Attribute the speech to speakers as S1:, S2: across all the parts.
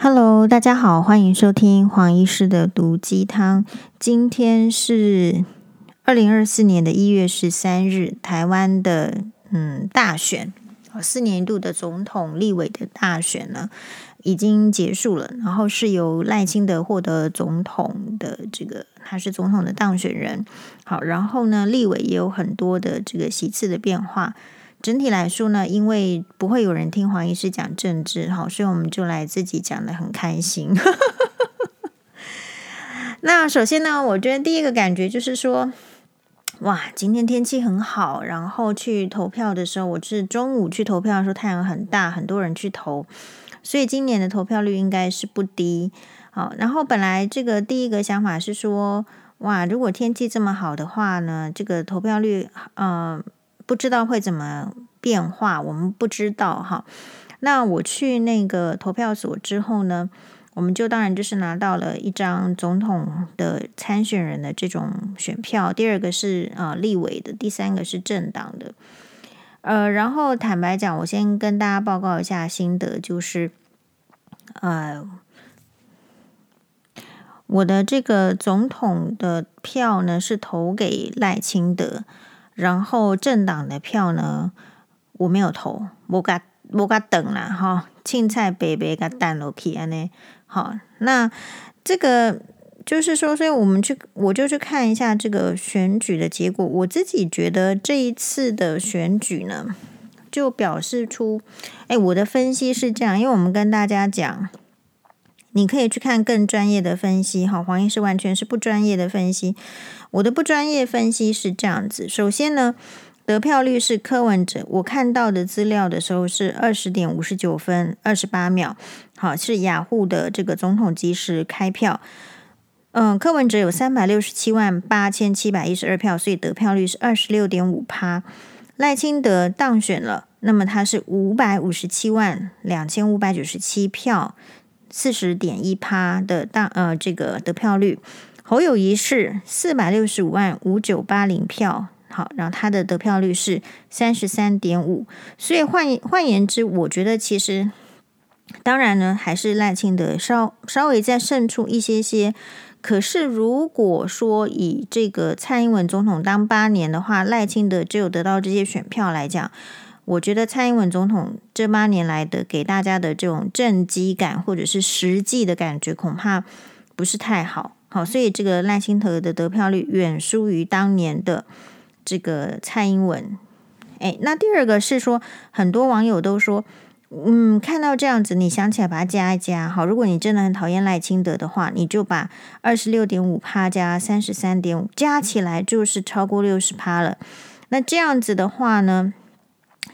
S1: Hello，大家好，欢迎收听黄医师的毒鸡汤。今天是二零二四年的一月十三日，台湾的嗯大选，四年一度的总统、立委的大选呢已经结束了，然后是由赖清德获得总统的这个，他是总统的当选人。好，然后呢，立委也有很多的这个席次的变化。整体来说呢，因为不会有人听黄医师讲政治，好，所以我们就来自己讲得很开心。那首先呢，我觉得第一个感觉就是说，哇，今天天气很好，然后去投票的时候，我是中午去投票的时候，太阳很大，很多人去投，所以今年的投票率应该是不低。好，然后本来这个第一个想法是说，哇，如果天气这么好的话呢，这个投票率，嗯、不知道会怎么变化，我们不知道哈。那我去那个投票所之后呢，我们就当然就是拿到了一张总统的参选人的这种选票，第二个是呃立委的，第三个是政党的。呃，然后坦白讲，我先跟大家报告一下心得，就是呃，我的这个总统的票呢是投给赖清德。然后政党的票呢，我没有投，我给我给等啦哈，青菜白白给蛋落去安呢。好，那这个就是说，所以我们去，我就去看一下这个选举的结果。我自己觉得这一次的选举呢，就表示出，哎，我的分析是这样，因为我们跟大家讲，你可以去看更专业的分析。哈，黄医师完全是不专业的分析。我的不专业分析是这样子：首先呢，得票率是柯文哲，我看到的资料的时候是二十点五十九分二十八秒，好，是雅虎的这个总统即时开票。嗯，柯文哲有三百六十七万八千七百一十二票，所以得票率是二十六点五趴。赖清德当选了，那么他是五百五十七万两千五百九十七票，四十点一趴的当呃这个得票率。侯友谊是四百六十五万五九八零票，好，然后他的得票率是三十三点五，所以换换言之，我觉得其实当然呢，还是赖清德稍稍微再胜出一些些。可是如果说以这个蔡英文总统当八年的话，赖清德只有得到这些选票来讲，我觉得蔡英文总统这八年来的给大家的这种政绩感或者是实际的感觉，恐怕不是太好。好，所以这个赖清德的得票率远输于当年的这个蔡英文。诶，那第二个是说，很多网友都说，嗯，看到这样子，你想起来把它加一加。好，如果你真的很讨厌赖清德的话，你就把二十六点五趴加三十三点五加起来，就是超过六十趴了。那这样子的话呢，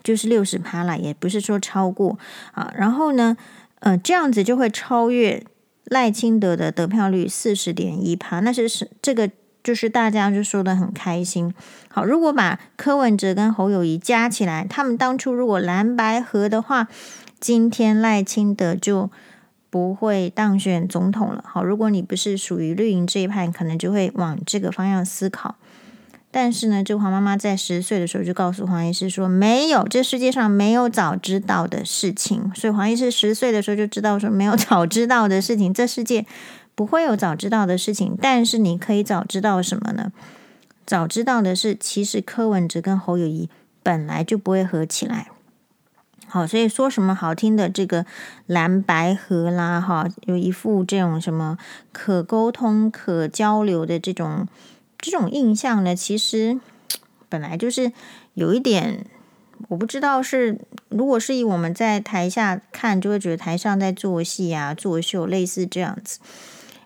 S1: 就是六十趴了，也不是说超过啊。然后呢，呃，这样子就会超越。赖清德的得票率四十点一趴，那是是这个就是大家就说的很开心。好，如果把柯文哲跟侯友谊加起来，他们当初如果蓝白合的话，今天赖清德就不会当选总统了。好，如果你不是属于绿营这一派，可能就会往这个方向思考。但是呢，这黄妈妈在十岁的时候就告诉黄医师说，没有，这世界上没有早知道的事情。所以黄医师十岁的时候就知道说，没有早知道的事情，这世界不会有早知道的事情。但是你可以早知道什么呢？早知道的是，其实柯文哲跟侯友谊本来就不会合起来。好，所以说什么好听的这个蓝白合啦，哈，有一副这种什么可沟通、可交流的这种。这种印象呢，其实本来就是有一点，我不知道是，如果是以我们在台下看，就会觉得台上在做戏啊、作秀，类似这样子。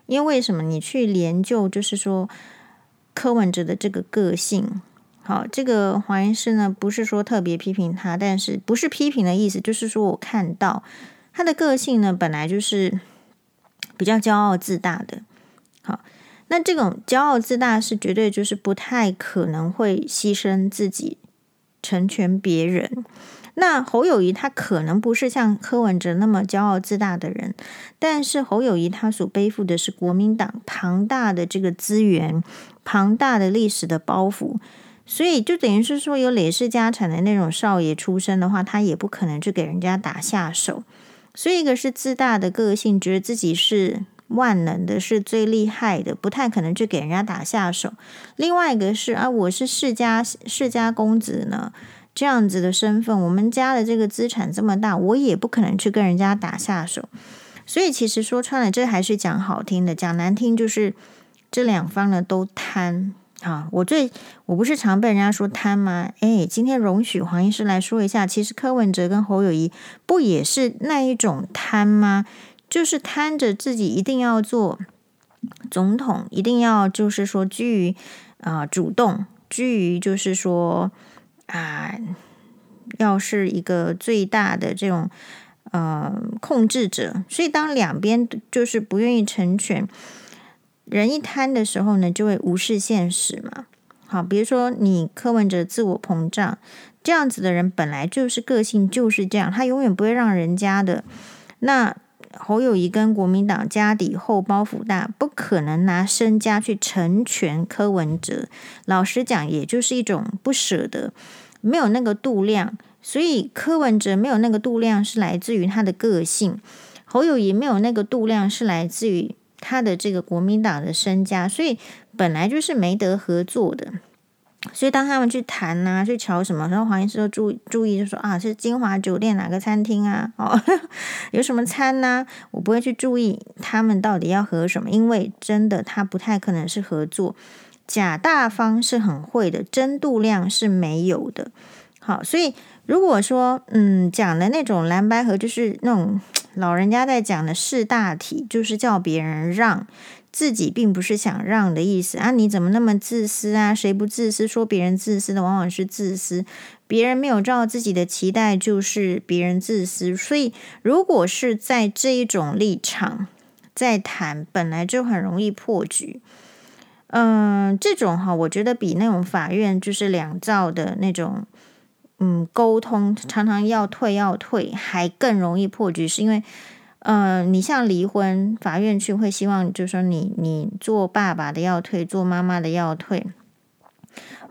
S1: 因为为什么你去研究，就是说柯文哲的这个个性，好，这个黄医师呢，不是说特别批评他，但是不是批评的意思，就是说我看到他的个性呢，本来就是比较骄傲自大的，好。那这种骄傲自大是绝对就是不太可能会牺牲自己成全别人。那侯友谊他可能不是像柯文哲那么骄傲自大的人，但是侯友谊他所背负的是国民党庞大的这个资源、庞大的历史的包袱，所以就等于是说有累世家产的那种少爷出身的话，他也不可能去给人家打下手。所以一个是自大的个性，觉得自己是万能的，是最厉害的，不太可能去给人家打下手。另外一个是啊，我是世家世家公子呢，这样子的身份，我们家的这个资产这么大，我也不可能去跟人家打下手。所以其实说穿了，这还是讲好听的，讲难听就是这两方呢都贪。啊，我最我不是常被人家说贪吗？哎，今天容许黄医师来说一下，其实柯文哲跟侯友宜不也是那一种贪吗？就是贪着自己一定要做总统，一定要就是说居于啊、主动，居于就是说啊、要是一个最大的这种呃控制者，所以当两边就是不愿意成全。人一贪的时候呢，就会无视现实嘛。好，比如说你柯文哲自我膨胀，这样子的人本来就是个性就是这样，他永远不会让人家的。那侯友谊跟国民党家底厚，包袱大，不可能拿身家去成全柯文哲。老实讲，也就是一种不舍得，没有那个度量。所以柯文哲没有那个度量，是来自于他的个性；侯友谊没有那个度量，是来自于。他的这个国民党的身家，所以本来就是没得合作的。所以当他们去谈啊，去瞧什么，然后黄医师都注注意，就说啊，是金华酒店哪个餐厅啊？哦，有什么餐呢？我不会去注意他们到底要合什么，因为真的他不太可能是合作。假大方是很会的，真度量是没有的。好，所以如果说嗯讲的那种蓝白合，就是那种。老人家在讲的是大体，就是叫别人让，自己并不是想让的意思啊！你怎么那么自私啊？谁不自私？说别人自私的，往往是自私。别人没有照自己的期待，就是别人自私。所以，如果是在这一种立场在谈，本来就很容易破局。嗯、这种哈，我觉得比那种法院就是两造的那种。嗯，沟通常常要退要退，还更容易破局，是因为，呃，你像离婚，法院去会希望，就是说你你做爸爸的要退，做妈妈的要退，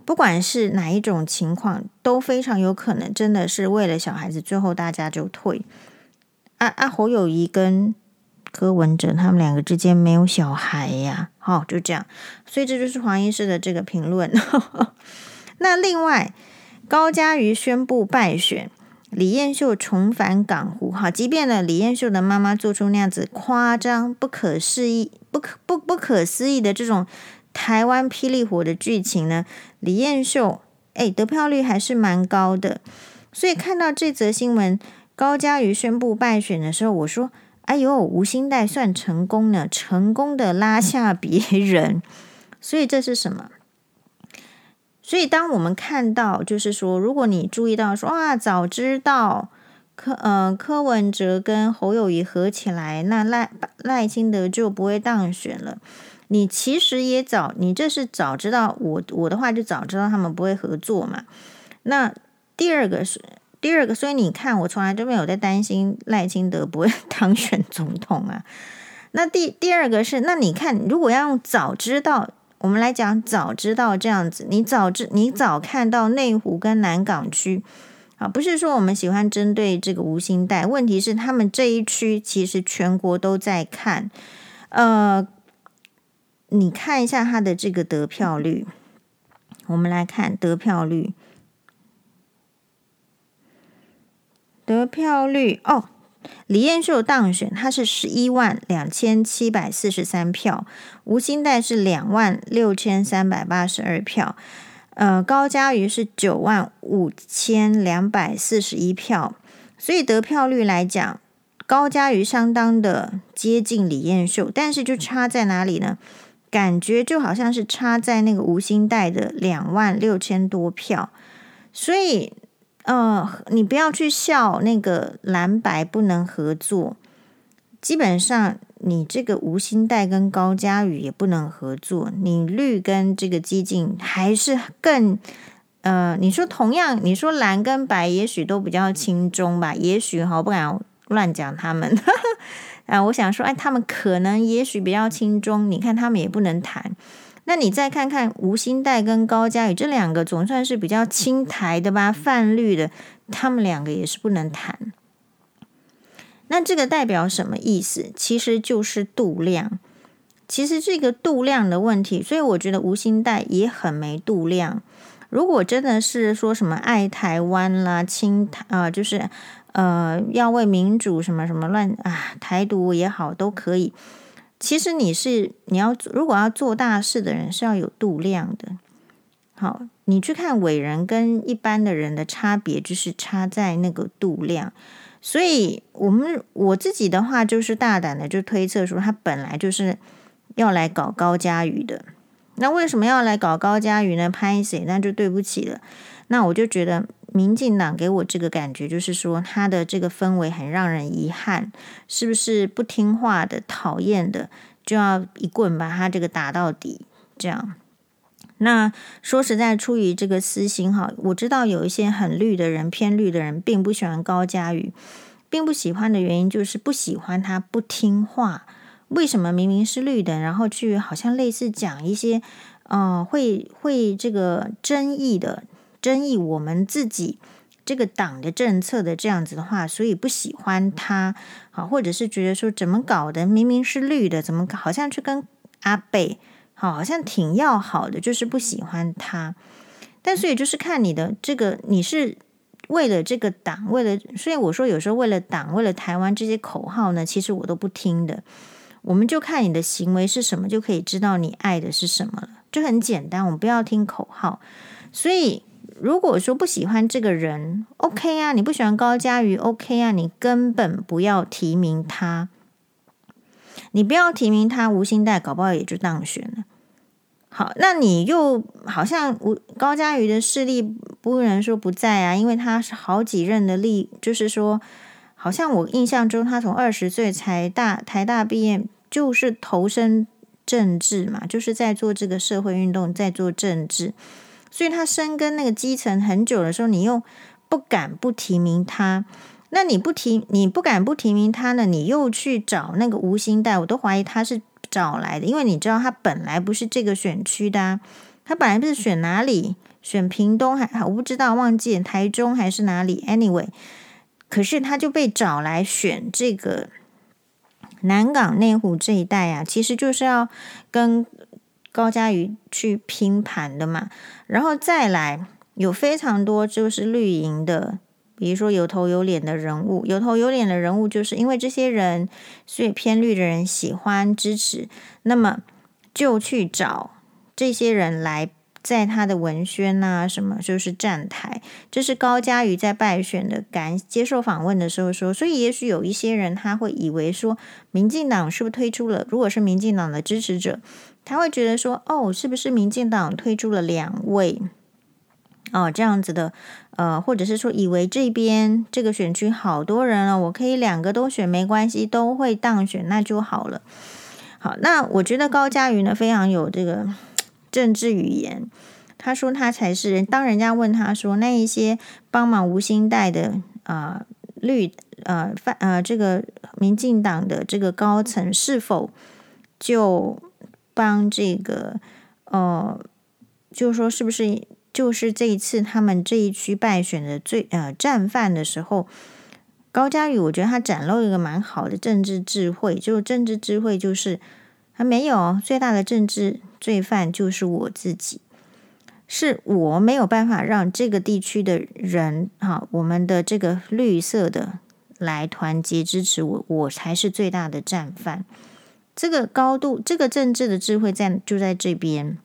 S1: 不管是哪一种情况，都非常有可能真的是为了小孩子，最后大家就退。啊啊，侯友宜跟柯文哲他们两个之间没有小孩呀，好，就这样，所以这就是黄医师的这个评论。那另外。高嘉瑜宣布败选，李彦秀重返港湖。好，即便呢，李彦秀的妈妈做出那样子夸张、不可思议、不可不不可思议的这种台湾霹雳火的剧情呢，李彦秀诶得票率还是蛮高的。所以看到这则新闻，高嘉瑜宣布败选的时候，我说：“哎呦，吴欣岱算成功了，成功的拉下别人。”所以这是什么？所以，当我们看到，就是说，如果你注意到说，哇，早知道柯呃柯文哲跟侯友谊合起来，那赖赖清德就不会当选了。你其实也早，你这是早知道，我我的话就早知道他们不会合作嘛。那第二个是第二个，所以你看，我从来就没有在担心赖清德不会 当选总统啊。那第第二个是，那你看，如果要用早知道。我们来讲，早知道这样子，你早知你早看到内湖跟南港区啊，不是说我们喜欢针对这个吴欣岱，问题是他们这一区其实全国都在看，呃，你看一下他的这个得票率，我们来看得票率，得票率哦。李彦秀当选，他是十一万两千七百四十三票，吴欣岱是两万六千三百八十二票，呃，高嘉瑜是九万五千两百四十一票，所以得票率来讲，高嘉瑜相当的接近李彦秀，但是就差在哪里呢？感觉就好像是差在那个吴欣岱的两万六千多票，所以。嗯、你不要去笑那个蓝白不能合作。基本上，你这个吴欣岱跟高嘉宇也不能合作。你绿跟这个激进还是更……呃，你说同样，你说蓝跟白也许都比较轻中吧？也许哈，不敢乱讲他们。啊，我想说，哎，他们可能也许比较轻中。你看他们也不能谈。那你再看看吴欣岱跟高嘉宇这两个总算是比较亲台的吧，泛绿的，他们两个也是不能谈。那这个代表什么意思？其实就是度量。其实这个度量的问题，所以我觉得吴欣岱也很没度量。如果真的是说什么爱台湾啦、亲台啊，就是呃要为民主什么什么乱啊，台独也好都可以。其实你是你要如果要做大事的人是要有度量的。好，你去看伟人跟一般的人的差别，就是差在那个度量。所以我们我自己的话就是大胆的就推测说，他本来就是要来搞高嘉瑜的。那为什么要来搞高嘉瑜呢？拍谢，那就对不起了。那我就觉得，民进党给我这个感觉，就是说他的这个氛围很让人遗憾，是不是不听话的、讨厌的，就要一棍把他这个打到底？这样。那说实在，出于这个私心哈，我知道有一些很绿的人、偏绿的人，并不喜欢高嘉瑜，并不喜欢的原因就是不喜欢他不听话。为什么明明是绿的，然后去好像类似讲一些，呃，会会这个争议的争议我们自己这个党的政策的这样子的话，所以不喜欢他，好，或者是觉得说怎么搞的，明明是绿的，怎么好像去跟阿贝，好，好像挺要好的，就是不喜欢他。但所以就是看你的这个，你是为了这个党，为了，所以我说有时候为了党，为了台湾这些口号呢，其实我都不听的。我们就看你的行为是什么，就可以知道你爱的是什么了。就很简单，我们不要听口号。所以，如果说不喜欢这个人，OK 啊，你不喜欢高嘉瑜，OK 啊，你根本不要提名他。你不要提名他，吴欣岱搞不好也就当选了。好，那你又好像吴高嘉瑜的势力不能说不在啊，因为他是好几任的力，就是说，好像我印象中他从二十岁才大台大毕业。就是投身政治嘛，就是在做这个社会运动，在做政治，所以他深耕那个基层很久的时候，你又不敢不提名他，那你不提，你不敢不提名他呢？你又去找那个吴欣岱，我都怀疑他是找来的，因为你知道他本来不是这个选区的啊，他本来不是选哪里？选屏东还我不知道，忘记台中还是哪里？Anyway，可是他就被找来选这个。南港内湖这一带啊，其实就是要跟高嘉瑜去拼盘的嘛。然后再来有非常多就是绿营的，比如说有头有脸的人物，有头有脸的人物，就是因为这些人，所以偏绿的人喜欢支持，那么就去找这些人来。在他的文宣啊，什么就是站台，这是高嘉瑜在败选的感接受访问的时候说，所以也许有一些人他会以为说，民进党是不是推出了？如果是民进党的支持者，他会觉得说，哦，是不是民进党推出了两位？哦，这样子的，呃，或者是说，以为这边这个选区好多人了，我可以两个都选没关系，都会当选，那就好了。好，那我觉得高嘉瑜呢，非常有这个。政治语言，他说他才是。当人家问他说，那一些帮忙吴欣岱的啊、呃、绿呃范呃这个民进党的这个高层是否就帮这个呃，就是说是不是就是这一次他们这一区败选的最呃战犯的时候，高嘉宇我觉得他展露一个蛮好的政治智慧，就政治智慧就是还没有最大的政治。罪犯就是我自己，是我没有办法让这个地区的人，哈，我们的这个绿色的来团结支持我，我才是最大的战犯。这个高度，这个政治的智慧在就在这边。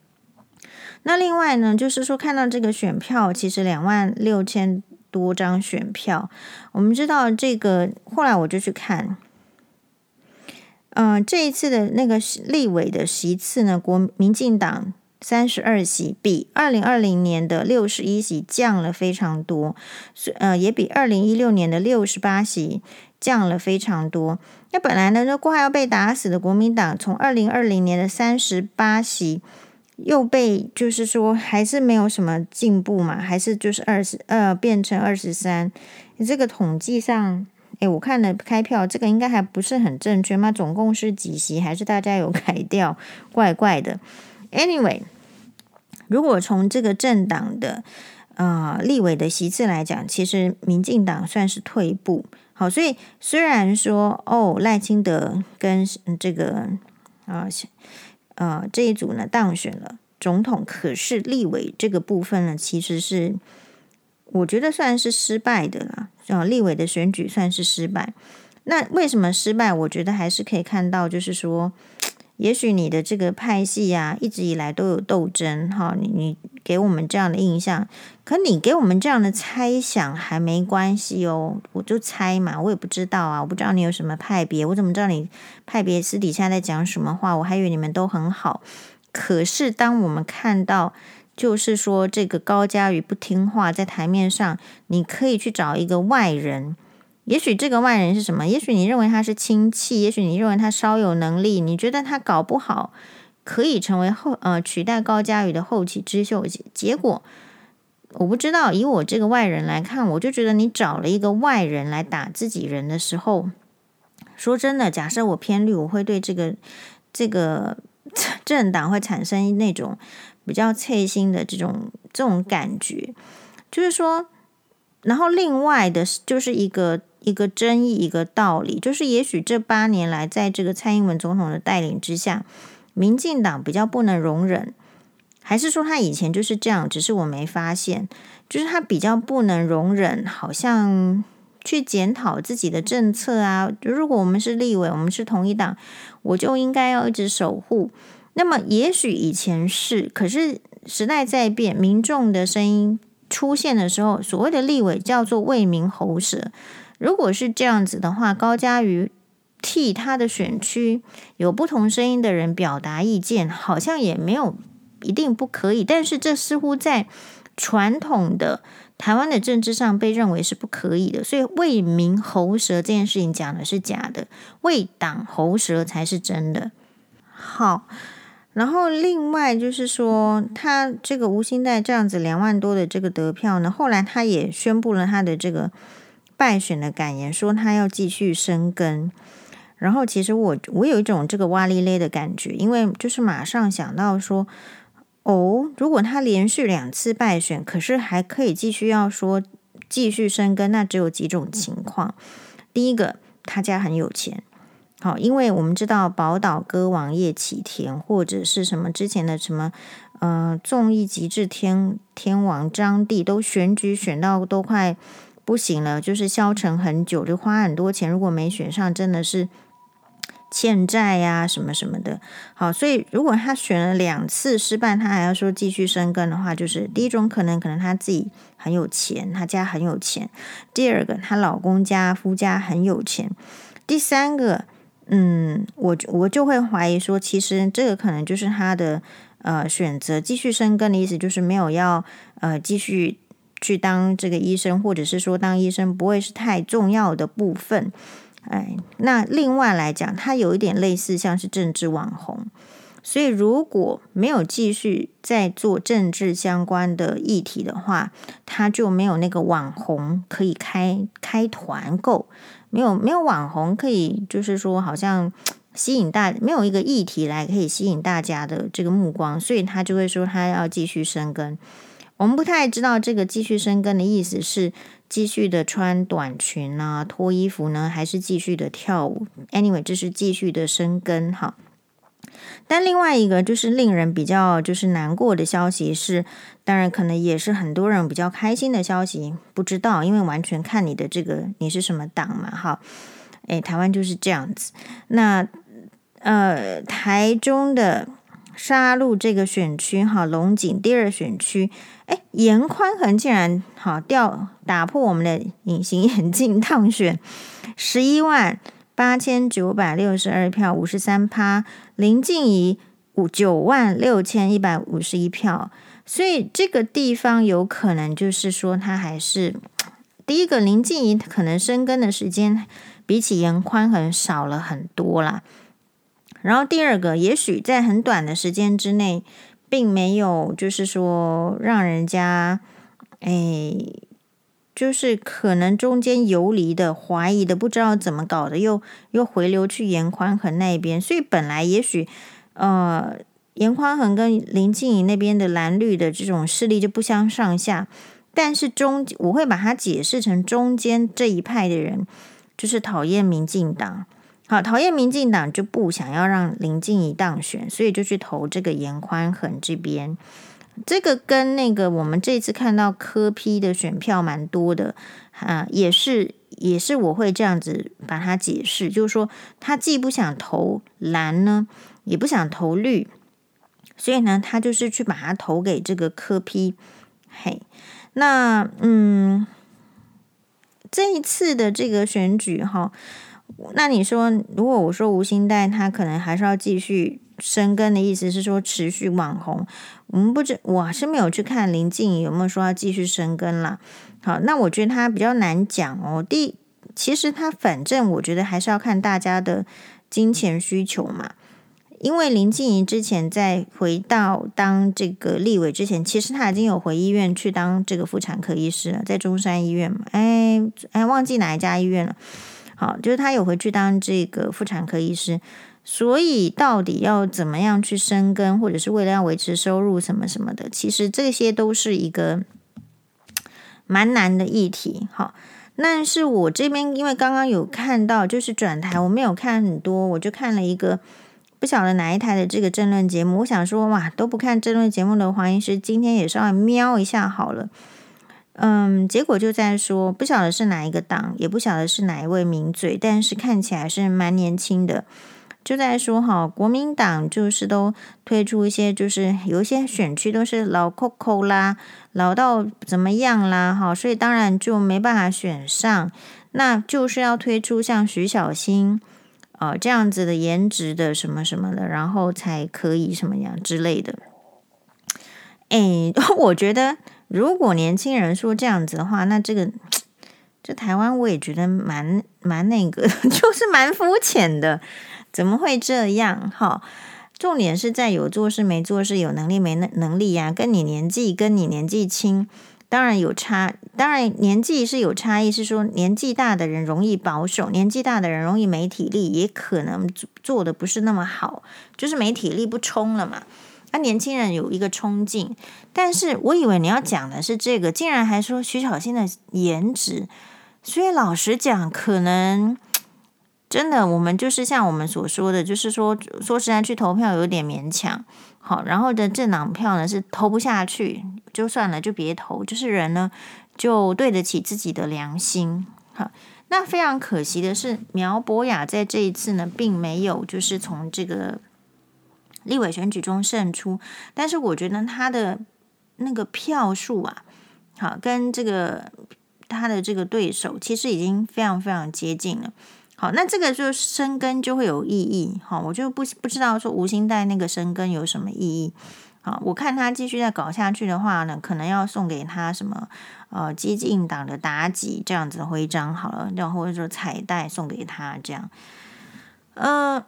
S1: 那另外呢，就是说看到这个选票，其实两万六千多张选票，我们知道这个，后来我就去看。嗯、这一次的那个立委的席次呢，国民进党三十二席，比二零二零年的六十一席降了非常多，呃，也比二零一六年的六十八席降了非常多。那本来呢，那快要被打死的国民党，从二零二零年的三十八席，又被就是说还是没有什么进步嘛，还是就是二十呃变成二十三，这个统计上。诶，我看了开票，这个应该还不是很正确吗？总共是几席？还是大家有改掉？怪怪的。Anyway，如果从这个政党的啊、立委的席次来讲，其实民进党算是退步。好，所以虽然说哦，赖清德跟这个啊呃这一组呢当选了总统，可是立委这个部分呢，其实是我觉得算是失败的啦。啊，立委的选举算是失败。那为什么失败？我觉得还是可以看到，就是说。也许你的这个派系、啊，一直以来都有斗争，哈，你你给我们这样的印象，可你给我们这样的猜想还没关系哦，我就猜嘛，我也不知道啊，我不知道你有什么派别，我怎么知道你派别私底下在讲什么话？我还以为你们都很好，可是当我们看到，就是说这个高嘉瑜不听话，在台面上，你可以去找一个外人。也许这个外人是什么？也许你认为他是亲戚，也许你认为他稍有能力，你觉得他搞不好可以成为后呃取代高嘉瑜的后起之秀。结果我不知道，以我这个外人来看，我就觉得你找了一个外人来打自己人的时候，说真的，假设我偏绿，我会对这个这个 政党会产生那种比较脆心的这种这种感觉，就是说，然后另外的就是一个。一个争议，一个道理，就是也许这八年来，在这个蔡英文总统的带领之下，民进党比较不能容忍，还是说他以前就是这样，只是我没发现，就是他比较不能容忍，好像去检讨自己的政策啊。如果我们是立委，我们是同一党，我就应该要一直守护。那么也许以前是，可是时代在变，民众的声音出现的时候，所谓的立委叫做为民喉舌。如果是这样子的话，高嘉瑜替他的选区有不同声音的人表达意见，好像也没有一定不可以。但是这似乎在传统的台湾的政治上被认为是不可以的。所以为民喉舌这件事情讲的是假的，为党喉舌才是真的。好，然后另外就是说，他这个吴兴岱这样子两万多的这个得票呢，后来他也宣布了他的这个。败选的感言说他要继续生根，然后其实我我有一种这个哇哩咧的感觉，因为就是马上想到说，哦，如果他连续两次败选，可是还可以继续要说继续生根，那只有几种情况。第一个，他家很有钱，好，因为我们知道宝岛歌王叶启田或者是什么之前的什么呃综艺极致天天王张帝都选举选到都快。不行了，就是消沉很久，就花很多钱。如果没选上，真的是欠债呀，什么什么的。好，所以如果他选了两次失败，他还要说继续深耕的话，就是第一种可能，可能他自己很有钱，他家很有钱；第二个，她老公家夫家很有钱；第三个，嗯，我我就会怀疑说，其实这个可能就是他的呃选择，继续深耕的意思，就是没有要呃继续。去当这个医生，或者是说当医生不会是太重要的部分，哎，那另外来讲，他有一点类似像是政治网红，所以如果没有继续在做政治相关的议题的话，他就没有那个网红可以开开团购，没有没有网红可以就是说好像 吸引大，没有一个议题来可以吸引大家的这个目光，所以他就会说他要继续深耕。我们不太知道这个继续深耕的意思是继续的穿短裙啊、脱衣服呢，还是继续的跳舞？Anyway，这是继续的深耕哈。但另外一个就是令人比较就是难过的消息是，当然可能也是很多人比较开心的消息，不知道，因为完全看你的这个你是什么党嘛哈。诶，台湾就是这样子。那呃，台中的。沙鹿这个选区哈，龙井第二选区，哎，颜宽恒竟然好掉打破我们的隐形眼镜，当选十一万八千九百六十二票，五十三趴。林静怡五九万六千一百五十一票，所以这个地方有可能就是说，他还是第一个林静怡可能生根的时间比起颜宽恒少了很多啦。然后第二个，也许在很短的时间之内，并没有就是说让人家，哎，就是可能中间游离的、怀疑的、不知道怎么搞的，又又回流去颜宽恒那边。所以本来也许，呃，颜宽恒跟林静怡那边的蓝绿的这种势力就不相上下，但是中我会把它解释成中间这一派的人。就是讨厌民进党。好，讨厌民进党就不想要让林静仪当选，所以就去投这个严宽恒这边。这个跟那个我们这次看到科批的选票蛮多的啊，也是也是我会这样子把它解释，就是说他既不想投蓝呢，也不想投绿，所以呢，他就是去把它投给这个科批。嘿，那嗯，这一次的这个选举哈。那你说，如果我说吴欣岱他可能还是要继续深耕的意思是说持续网红，我们不知我是没有去看林静怡有没有说要继续深耕啦。好，那我觉得他比较难讲哦。第，其实他反正我觉得还是要看大家的金钱需求嘛。因为林静怡之前在回到当这个立委之前，其实他已经有回医院去当这个妇产科医师了，在中山医院嘛。哎哎，忘记哪一家医院了。好，就是他有回去当这个妇产科医师，所以到底要怎么样去生根，或者是为了要维持收入什么什么的，其实这些都是一个蛮难的议题。好，但是我这边因为刚刚有看到，就是转台，我没有看很多，我就看了一个不晓得哪一台的这个政论节目。我想说，哇，都不看政论节目的黄医师，今天也稍微瞄一下好了。嗯，结果就在说，不晓得是哪一个党，也不晓得是哪一位名嘴，但是看起来是蛮年轻的。就在说哈，国民党就是都推出一些，就是有一些选区都是老扣扣啦，老到怎么样啦，哈，所以当然就没办法选上。那就是要推出像徐小新啊、呃、这样子的颜值的什么什么的，然后才可以什么样之类的。哎，我觉得。如果年轻人说这样子的话，那这个这台湾我也觉得蛮蛮那个，就是蛮肤浅的。怎么会这样？哈，重点是在有做事没做事，有能力没能力呀、跟你年纪跟你年纪轻，当然有差。当然年纪是有差异，是说年纪大的人容易保守，年纪大的人容易没体力，也可能做的不是那么好，就是没体力不冲了嘛。他、啊、年轻人有一个冲劲，但是我以为你要讲的是这个，竟然还说徐小新的颜值，所以老实讲，可能真的我们就是像我们所说的，就是说说实在去投票有点勉强，好，然后的政党票呢是投不下去，就算了，就别投，就是人呢就对得起自己的良心，好，那非常可惜的是，苗博雅在这一次呢，并没有就是从这个。立委选举中胜出，但是我觉得他的那个票数啊，好，跟这个他的这个对手其实已经非常非常接近了。好，那这个就生根就会有意义。好，我就不不知道说吴欣岱那个生根有什么意义。好，我看他继续再搞下去的话呢，可能要送给他什么呃激进党的妲己这样子的徽章好了，然后或者说彩带送给他这样，呃。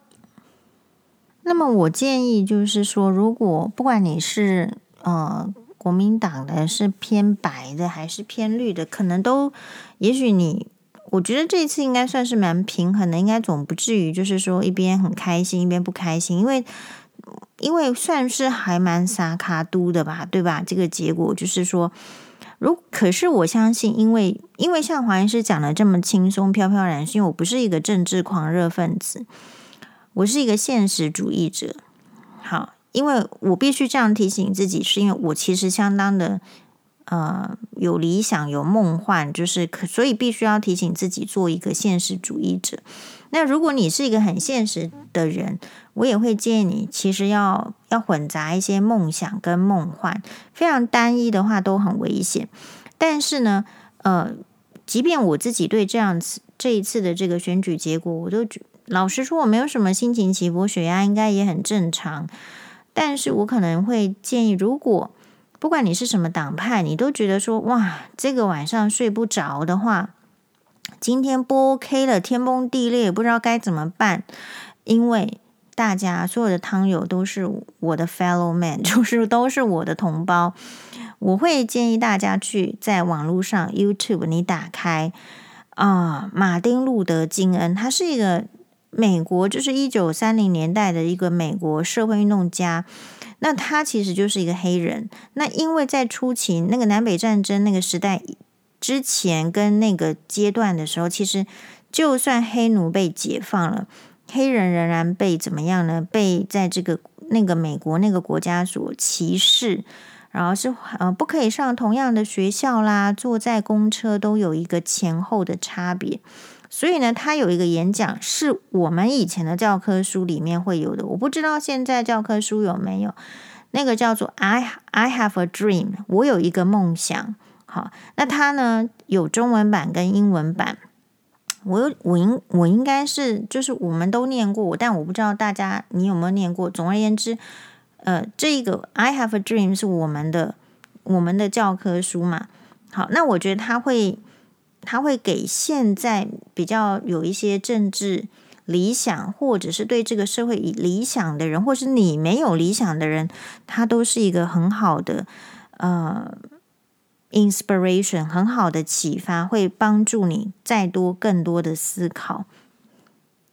S1: 那么我建议就是说，如果不管你是呃国民党的，是偏白的还是偏绿的，可能都，也许你，我觉得这一次应该算是蛮平衡的，应该总不至于就是说一边很开心一边不开心，因为因为算是还蛮撒卡都的吧，对吧？这个结果就是说，如可是我相信，因为因为像黄医师讲的这么轻松飘飘然，是因为我不是一个政治狂热分子。我是一个现实主义者，好，因为我必须这样提醒自己，是因为我其实相当的呃有理想、有梦幻，就是可，所以必须要提醒自己做一个现实主义者。那如果你是一个很现实的人，我也会建议你，其实要要混杂一些梦想跟梦幻，非常单一的话都很危险。但是呢，呃，即便我自己对这样子这一次的这个选举结果，我都觉。老实说，我没有什么心情起伏，血压应该也很正常。但是我可能会建议，如果不管你是什么党派，你都觉得说哇，这个晚上睡不着的话，今天不 OK 了，天崩地裂，不知道该怎么办。因为大家所有的汤友都是我的 fellow man，就是都是我的同胞。我会建议大家去在网络上 YouTube，你打开啊，马丁路德金恩，他是一个。美国就是一九三零年代的一个美国社会运动家，那他其实就是一个黑人。那因为在初期那个南北战争那个时代之前跟那个阶段的时候，其实就算黑奴被解放了，黑人仍然被怎么样呢？被在这个那个美国那个国家所歧视，然后是呃不可以上同样的学校啦，坐在公车都有一个前后的差别。所以呢，他有一个演讲，是我们以前的教科书里面会有的。我不知道现在教科书有没有那个叫做 “I I have a dream”，我有一个梦想。好，那它呢有中文版跟英文版。我我应我应该是就是我们都念过，但我不知道大家你有没有念过。总而言之，呃，这个 “I have a dream” 是我们的我们的教科书嘛。好，那我觉得他会。他会给现在比较有一些政治理想，或者是对这个社会理想的人，或是你没有理想的人，他都是一个很好的呃 inspiration，很好的启发，会帮助你再多更多的思考。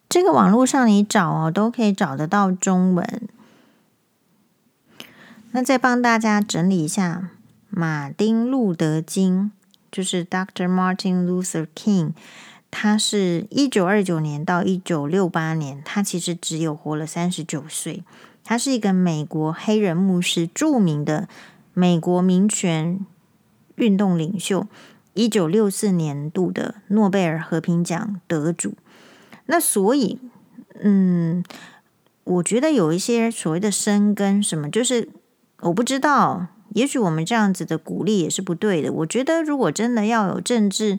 S1: 这个网络上你找哦，都可以找得到中文。那再帮大家整理一下，马丁路德金。就是 Dr. Martin Luther King，他是一九二九年到一九六八年，他其实只有活了三十九岁。他是一个美国黑人牧师，著名的美国民权运动领袖，一九六四年度的诺贝尔和平奖得主。那所以，嗯，我觉得有一些所谓的生根什么，就是我不知道。也许我们这样子的鼓励也是不对的。我觉得，如果真的要有政治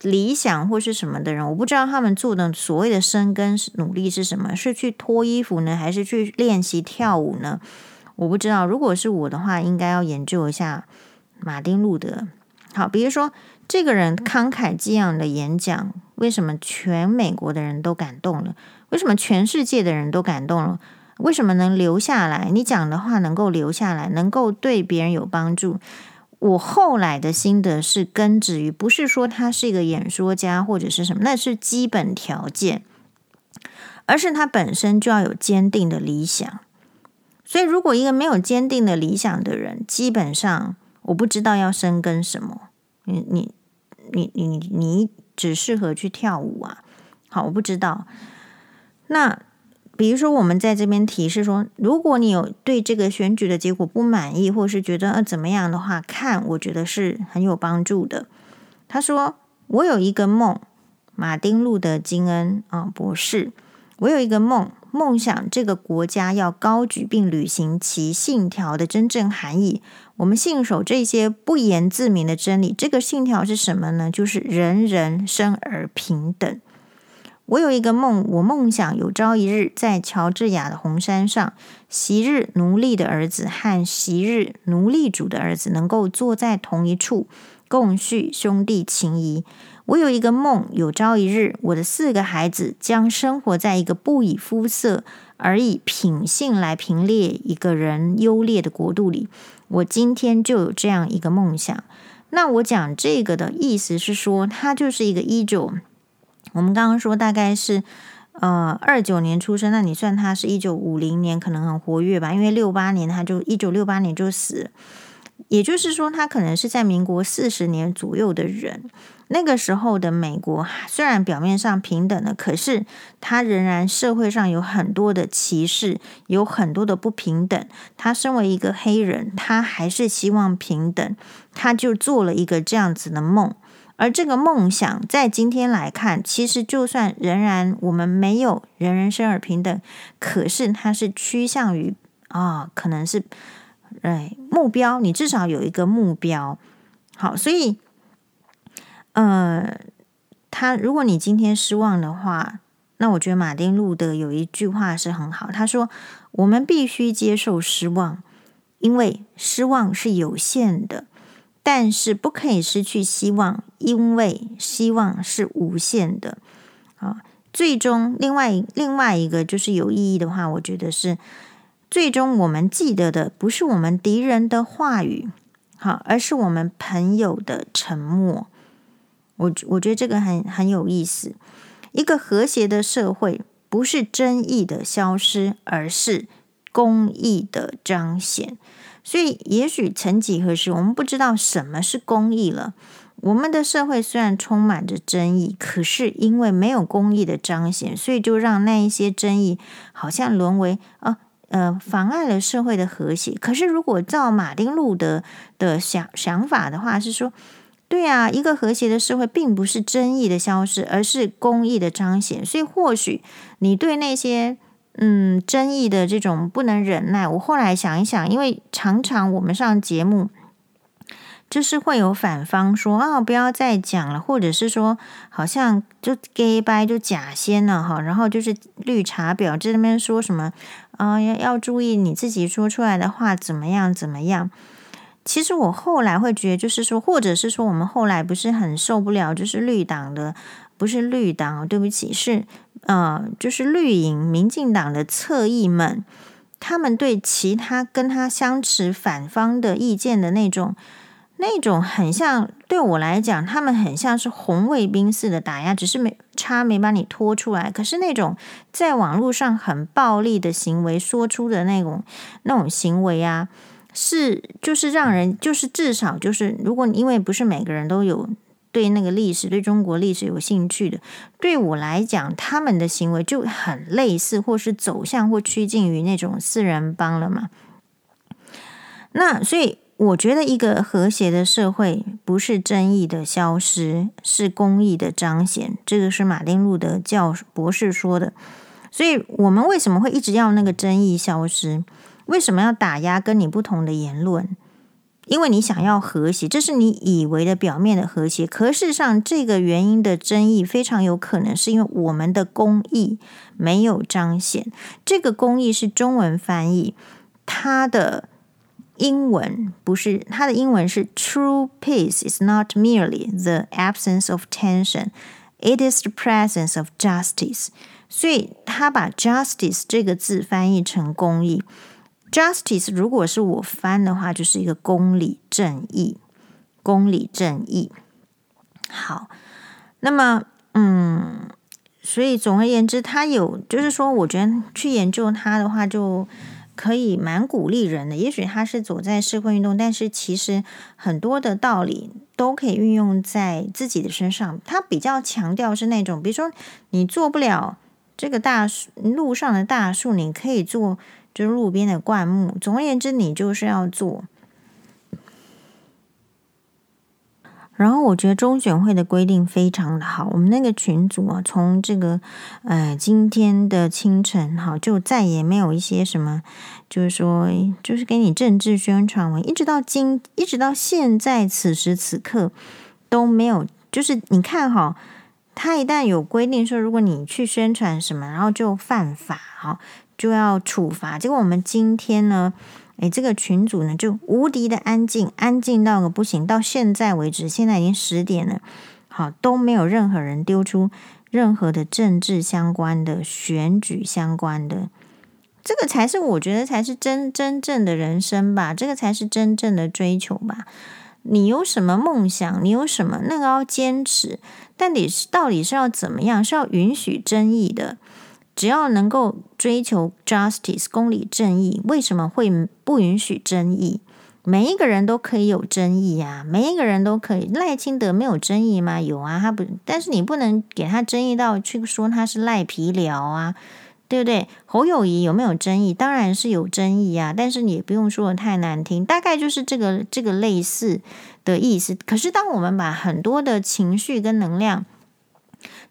S1: 理想或是什么的人，我不知道他们做的所谓的生根努力是什么，是去脱衣服呢，还是去练习跳舞呢？我不知道。如果是我的话，应该要研究一下马丁路德。好，比如说这个人慷慨激昂的演讲，为什么全美国的人都感动了？为什么全世界的人都感动了？为什么能留下来？你讲的话能够留下来，能够对别人有帮助。我后来的心得是根植于，不是说他是一个演说家或者是什么，那是基本条件，而是他本身就要有坚定的理想。所以，如果一个没有坚定的理想的人，基本上我不知道要生根什么。你你你你你只适合去跳舞啊？好，我不知道。那。比如说，我们在这边提示说，如果你有对这个选举的结果不满意，或是觉得呃怎么样的话，看我觉得是很有帮助的。他说：“我有一个梦，马丁路德金恩啊博士，我有一个梦，梦想这个国家要高举并履行其信条的真正含义。我们信守这些不言自明的真理。这个信条是什么呢？就是人人生而平等。”我有一个梦，我梦想有朝一日在乔治亚的红山上，昔日奴隶的儿子和昔日奴隶主的儿子能够坐在同一处，共叙兄弟情谊。我有一个梦，有朝一日我的四个孩子将生活在一个不以肤色而以品性来评列一个人优劣的国度里。我今天就有这样一个梦想。那我讲这个的意思是说，它就是一个一九。我们刚刚说大概是呃二九年出生，那你算他是一九五零年可能很活跃吧？因为六八年他就一九六八年就死，也就是说他可能是在民国四十年左右的人。那个时候的美国虽然表面上平等了，可是他仍然社会上有很多的歧视，有很多的不平等。他身为一个黑人，他还是希望平等，他就做了一个这样子的梦。而这个梦想，在今天来看，其实就算仍然我们没有人人生而平等，可是它是趋向于啊，可能是哎目标，你至少有一个目标。好，所以呃，他如果你今天失望的话，那我觉得马丁路德有一句话是很好，他说：“我们必须接受失望，因为失望是有限的。”但是不可以失去希望，因为希望是无限的。啊，最终另外另外一个就是有意义的话，我觉得是最终我们记得的不是我们敌人的话语，好，而是我们朋友的沉默。我我觉得这个很很有意思。一个和谐的社会不是争议的消失，而是公义的彰显。所以，也许曾几何时，我们不知道什么是公义了。我们的社会虽然充满着争议，可是因为没有公义的彰显，所以就让那一些争议好像沦为啊呃妨碍了社会的和谐。可是如果照马丁路德的想想法的话，是说。对啊，一个和谐的社会并不是争议的消失，而是公义的彰显。所以，或许你对那些嗯争议的这种不能忍耐。我后来想一想，因为常常我们上节目，就是会有反方说啊，不要再讲了，或者是说好像就 gay 掰就假仙了哈，然后就是绿茶婊在那边说什么啊，要要注意你自己说出来的话怎么样怎么样。其实我后来会觉得，就是说，或者是说，我们后来不是很受不了，就是绿党的，不是绿党，对不起，是呃，就是绿营、民进党的侧翼们，他们对其他跟他相持反方的意见的那种，那种很像，对我来讲，他们很像是红卫兵似的打压，只是没差没把你拖出来。可是那种在网络上很暴力的行为，说出的那种那种行为啊。是，就是让人，就是至少就是，如果因为不是每个人都有对那个历史、对中国历史有兴趣的，对我来讲，他们的行为就很类似，或是走向或趋近于那种四人帮了嘛。那所以，我觉得一个和谐的社会，不是争议的消失，是公义的彰显。这个是马丁路德教博士说的。所以我们为什么会一直要那个争议消失？为什么要打压跟你不同的言论？因为你想要和谐，这是你以为的表面的和谐。可事实上，这个原因的争议非常有可能是因为我们的公义没有彰显。这个公义是中文翻译，它的英文不是，它的英文是 True peace is not merely the absence of tension, it is the presence of justice。所以他把 justice 这个字翻译成公益。Justice，如果是我翻的话，就是一个公理正义，公理正义。好，那么，嗯，所以总而言之，他有，就是说，我觉得去研究他的话，就可以蛮鼓励人的。也许他是走在社会运动，但是其实很多的道理都可以运用在自己的身上。他比较强调是那种，比如说你做不了这个大树，路上的大树，你可以做。就是路边的灌木。总而言之，你就是要做。然后，我觉得中选会的规定非常的好。我们那个群组啊，从这个呃今天的清晨哈，就再也没有一些什么，就是说，就是给你政治宣传文，一直到今，一直到现在此时此刻都没有。就是你看哈，他一旦有规定说，如果你去宣传什么，然后就犯法哈。就要处罚，结果我们今天呢，诶，这个群组呢就无敌的安静，安静到个不行。到现在为止，现在已经十点了，好，都没有任何人丢出任何的政治相关的、选举相关的，这个才是我觉得才是真真正的人生吧，这个才是真正的追求吧。你有什么梦想？你有什么那个要坚持？但你是到底是要怎么样？是要允许争议的？只要能够追求 justice 公理正义，为什么会不允许争议？每一个人都可以有争议呀、啊，每一个人都可以。赖清德没有争议吗？有啊，他不，但是你不能给他争议到去说他是赖皮聊啊，对不对？侯友谊有没有争议？当然是有争议啊，但是你也不用说的太难听，大概就是这个这个类似的意思。可是当我们把很多的情绪跟能量，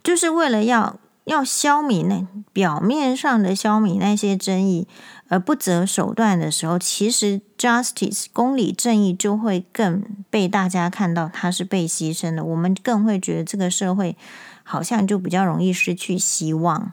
S1: 就是为了要。要消弭那表面上的消弭那些争议，而不择手段的时候，其实 justice 公理正义就会更被大家看到，它是被牺牲的。我们更会觉得这个社会好像就比较容易失去希望。